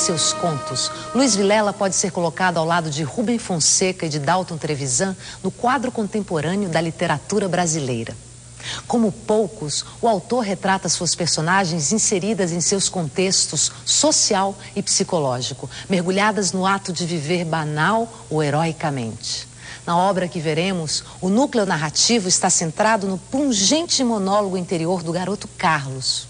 seus contos, Luiz Vilela pode ser colocado ao lado de Rubem Fonseca e de Dalton Trevisan no quadro contemporâneo da literatura brasileira. Como poucos, o autor retrata suas personagens inseridas em seus contextos social e psicológico, mergulhadas no ato de viver banal ou heroicamente. Na obra que veremos, o núcleo narrativo está centrado no pungente monólogo interior do garoto Carlos.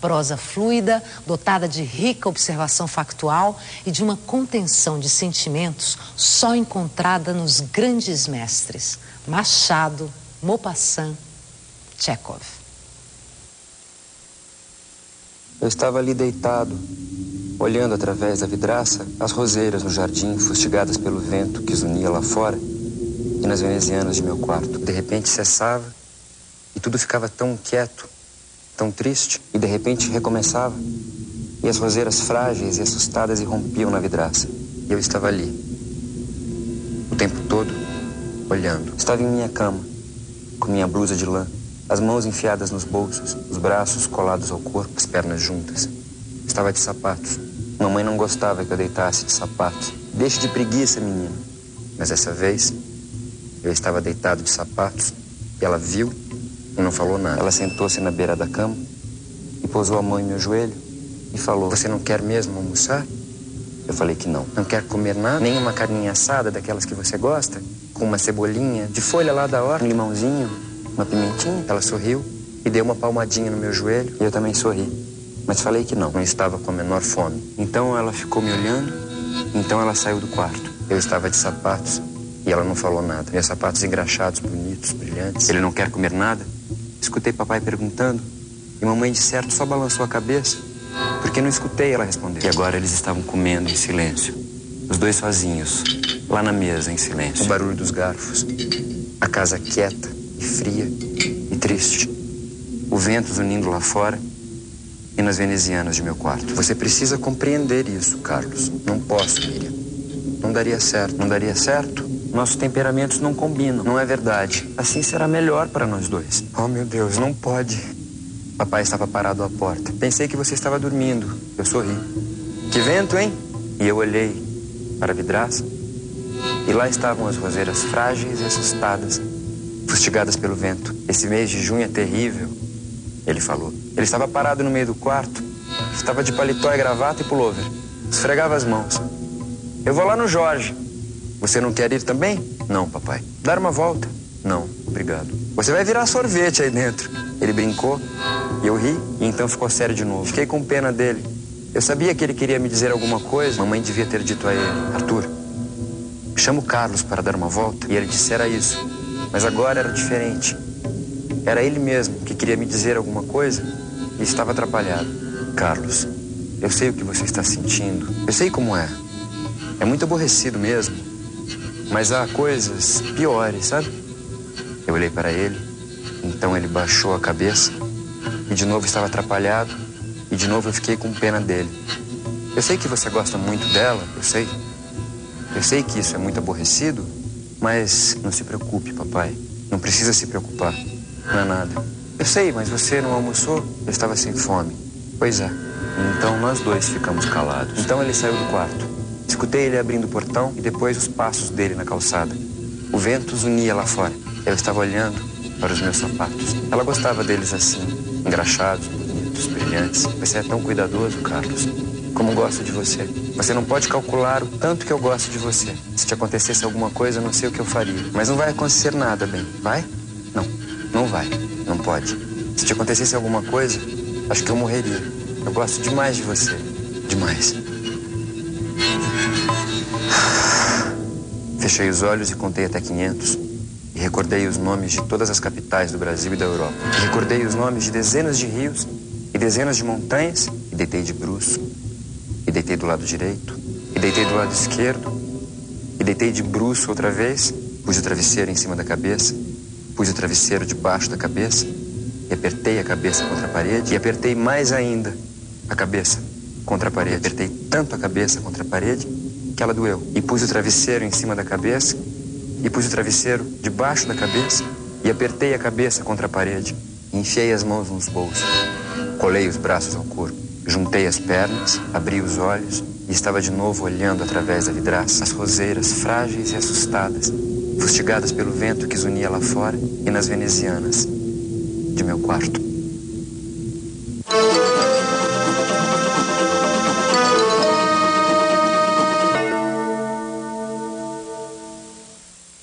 Prosa fluida, dotada de rica observação factual e de uma contenção de sentimentos só encontrada nos grandes mestres Machado, Maupassant, Chekhov. Eu estava ali deitado, olhando através da vidraça as roseiras no jardim, fustigadas pelo vento que zunia lá fora e nas venezianas de meu quarto. De repente cessava e tudo ficava tão quieto, tão triste, e de repente recomeçava. E as roseiras frágeis e assustadas irrompiam na vidraça. E eu estava ali, o tempo todo, olhando. Estava em minha cama, com minha blusa de lã as mãos enfiadas nos bolsos, os braços colados ao corpo, as pernas juntas. Estava de sapatos. Mamãe não gostava que eu deitasse de sapatos. Deixe de preguiça, menino. Mas dessa vez, eu estava deitado de sapatos e ela viu não falou nada. Ela sentou-se na beira da cama e pousou a mão em meu joelho e falou: Você não quer mesmo almoçar? Eu falei que não. Não quer comer nada? Nem uma carninha assada daquelas que você gosta? Com uma cebolinha de folha lá da horta, um limãozinho? uma pimentinha. Ela sorriu e deu uma palmadinha no meu joelho e eu também sorri. Mas falei que não, não estava com a menor fome. Então ela ficou me olhando, então ela saiu do quarto. Eu estava de sapatos e ela não falou nada. Meus sapatos engraxados, bonitos, brilhantes. Ele não quer comer nada? Escutei papai perguntando e mamãe de certo só balançou a cabeça. Porque não escutei ela responder. E agora eles estavam comendo em silêncio. Os dois sozinhos, lá na mesa, em silêncio. O barulho dos garfos. A casa quieta e fria e triste. O vento zunindo lá fora e nas venezianas de meu quarto. Você precisa compreender isso, Carlos. Não posso, Miriam. Não daria certo. Não daria certo? Nossos temperamentos não combinam. Não é verdade. Assim será melhor para nós dois. Oh, meu Deus, não pode. Papai estava parado à porta. Pensei que você estava dormindo. Eu sorri. Que vento, hein? E eu olhei para a vidraça. E lá estavam as roseiras frágeis e assustadas, fustigadas pelo vento. Esse mês de junho é terrível, ele falou. Ele estava parado no meio do quarto, estava de paletó e gravata e pullover. Esfregava as mãos. Eu vou lá no Jorge. Você não quer ir também? Não, papai. Dar uma volta? Não, obrigado. Você vai virar sorvete aí dentro. Ele brincou eu ri e então ficou sério de novo. Fiquei com pena dele. Eu sabia que ele queria me dizer alguma coisa. Mamãe devia ter dito a ele: Arthur, chama o Carlos para dar uma volta. E ele dissera isso. Mas agora era diferente. Era ele mesmo que queria me dizer alguma coisa e estava atrapalhado. Carlos, eu sei o que você está sentindo. Eu sei como é. É muito aborrecido mesmo. Mas há coisas piores, sabe? Eu olhei para ele, então ele baixou a cabeça e de novo estava atrapalhado e de novo eu fiquei com pena dele. Eu sei que você gosta muito dela, eu sei. Eu sei que isso é muito aborrecido, mas não se preocupe, papai. Não precisa se preocupar. Não é nada. Eu sei, mas você não almoçou? Eu estava sem fome. Pois é. Então nós dois ficamos calados. Então ele saiu do quarto. Escutei ele abrindo o portão e depois os passos dele na calçada. O vento zunia lá fora. Eu estava olhando para os meus sapatos. Ela gostava deles assim, engraxados, bonitos, brilhantes. Você é tão cuidadoso, Carlos como gosto de você. Você não pode calcular o tanto que eu gosto de você. Se te acontecesse alguma coisa, não sei o que eu faria. Mas não vai acontecer nada, bem. Vai? Não. Não vai. Não pode. Se te acontecesse alguma coisa, acho que eu morreria. Eu gosto demais de você. Demais. Fechei os olhos e contei até 500. E recordei os nomes de todas as capitais do Brasil e da Europa. E recordei os nomes de dezenas de rios e dezenas de montanhas e deitei de bruço e deitei do lado direito, e deitei do lado esquerdo, e deitei de bruço outra vez, pus o travesseiro em cima da cabeça, pus o travesseiro debaixo da cabeça, e apertei a cabeça contra a parede, e apertei mais ainda a cabeça contra a parede. Apertei tanto a cabeça contra a parede que ela doeu. E pus o travesseiro em cima da cabeça, e pus o travesseiro debaixo da cabeça, e apertei a cabeça contra a parede, e enfiei as mãos nos bolsos, colei os braços ao corpo. Juntei as pernas, abri os olhos e estava de novo olhando através da vidraça as roseiras frágeis e assustadas, fustigadas pelo vento que zunia lá fora e nas venezianas de meu quarto.